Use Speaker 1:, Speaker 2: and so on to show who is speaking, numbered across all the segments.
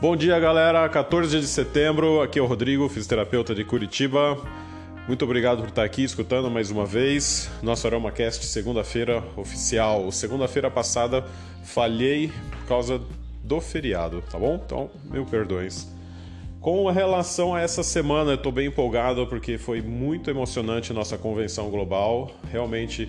Speaker 1: Bom dia, galera. 14 de setembro, aqui é o Rodrigo, fisioterapeuta de Curitiba. Muito obrigado por estar aqui escutando mais uma vez. Nosso AromaCast, segunda-feira oficial. Segunda-feira passada falhei por causa do feriado, tá bom? Então, mil perdões. Com relação a essa semana, eu estou bem empolgado porque foi muito emocionante nossa convenção global. Realmente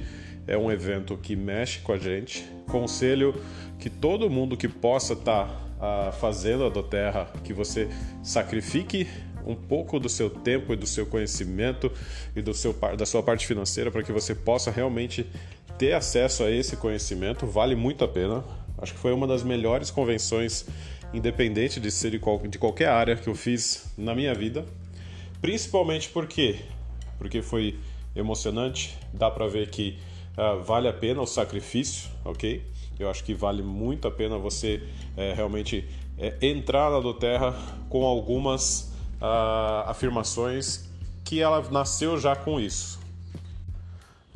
Speaker 1: é um evento que mexe com a gente. Conselho que todo mundo que possa estar tá a fazenda da terra, que você sacrifique um pouco do seu tempo e do seu conhecimento e do seu, da sua parte financeira para que você possa realmente ter acesso a esse conhecimento, vale muito a pena. Acho que foi uma das melhores convenções, independente de ser de, qual, de qualquer área que eu fiz na minha vida. Principalmente porque porque foi emocionante, dá para ver que uh, vale a pena o sacrifício, ok? Eu acho que vale muito a pena você é, realmente é, entrar na do Terra com algumas uh, afirmações que ela nasceu já com isso.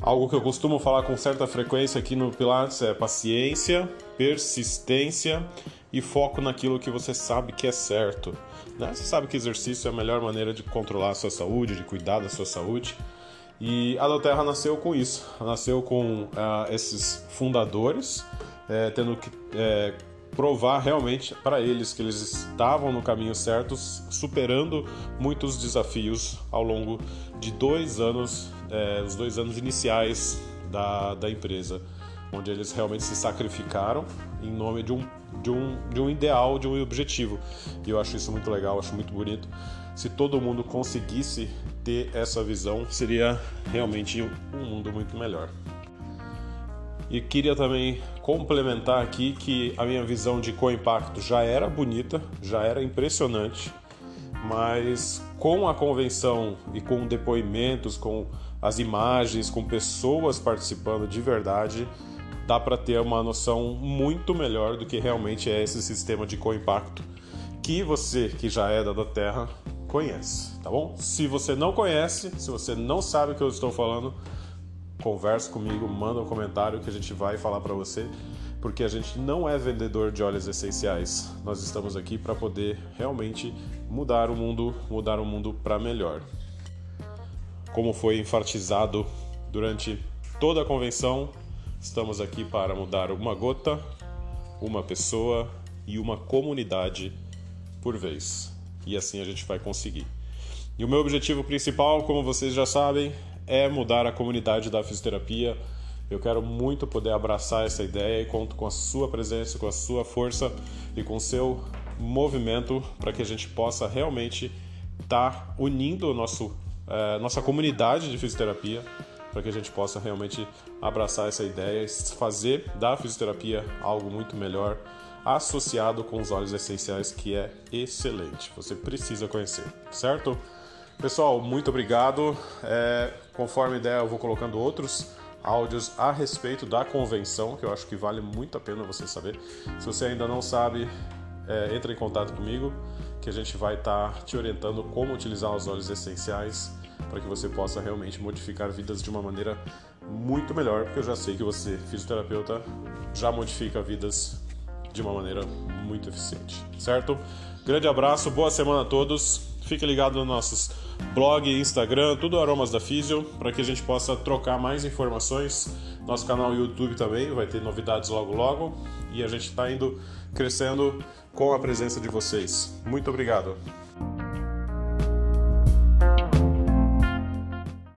Speaker 1: Algo que eu costumo falar com certa frequência aqui no Pilates é paciência, persistência e foco naquilo que você sabe que é certo. Né? Você sabe que exercício é a melhor maneira de controlar a sua saúde, de cuidar da sua saúde. E a Doterra nasceu com isso, nasceu com uh, esses fundadores é, tendo que é, provar realmente para eles que eles estavam no caminho certo, superando muitos desafios ao longo de dois anos, é, os dois anos iniciais da, da empresa, onde eles realmente se sacrificaram em nome de um, de, um, de um ideal, de um objetivo. E eu acho isso muito legal, acho muito bonito. Se todo mundo conseguisse ter essa visão, seria realmente um mundo muito melhor. E queria também complementar aqui que a minha visão de co-impacto já era bonita, já era impressionante, mas com a convenção e com depoimentos, com as imagens, com pessoas participando de verdade, dá para ter uma noção muito melhor do que realmente é esse sistema de co-impacto que você que já é da Terra conhece, tá bom? Se você não conhece, se você não sabe o que eu estou falando, conversa comigo, manda um comentário que a gente vai falar para você, porque a gente não é vendedor de óleos essenciais. Nós estamos aqui para poder realmente mudar o mundo, mudar o mundo para melhor. Como foi enfatizado durante toda a convenção, estamos aqui para mudar uma gota, uma pessoa e uma comunidade por vez. E assim a gente vai conseguir. E o meu objetivo principal, como vocês já sabem, é mudar a comunidade da fisioterapia. Eu quero muito poder abraçar essa ideia e conto com a sua presença, com a sua força e com o seu movimento para que a gente possa realmente estar tá unindo nosso, é, nossa comunidade de fisioterapia para que a gente possa realmente abraçar essa ideia e fazer da fisioterapia algo muito melhor associado com os óleos essenciais que é excelente. Você precisa conhecer, certo? Pessoal, muito obrigado. É, conforme ideia, eu vou colocando outros áudios a respeito da convenção, que eu acho que vale muito a pena você saber. Se você ainda não sabe, é, entre em contato comigo, que a gente vai estar tá te orientando como utilizar os óleos essenciais para que você possa realmente modificar vidas de uma maneira muito melhor, porque eu já sei que você, fisioterapeuta, já modifica vidas de uma maneira muito eficiente, certo? Grande abraço, boa semana a todos. Fique ligado nos nossos blog, Instagram, tudo Aromas da Físio, para que a gente possa trocar mais informações. Nosso canal YouTube também vai ter novidades logo logo e a gente está indo crescendo com a presença de vocês. Muito obrigado.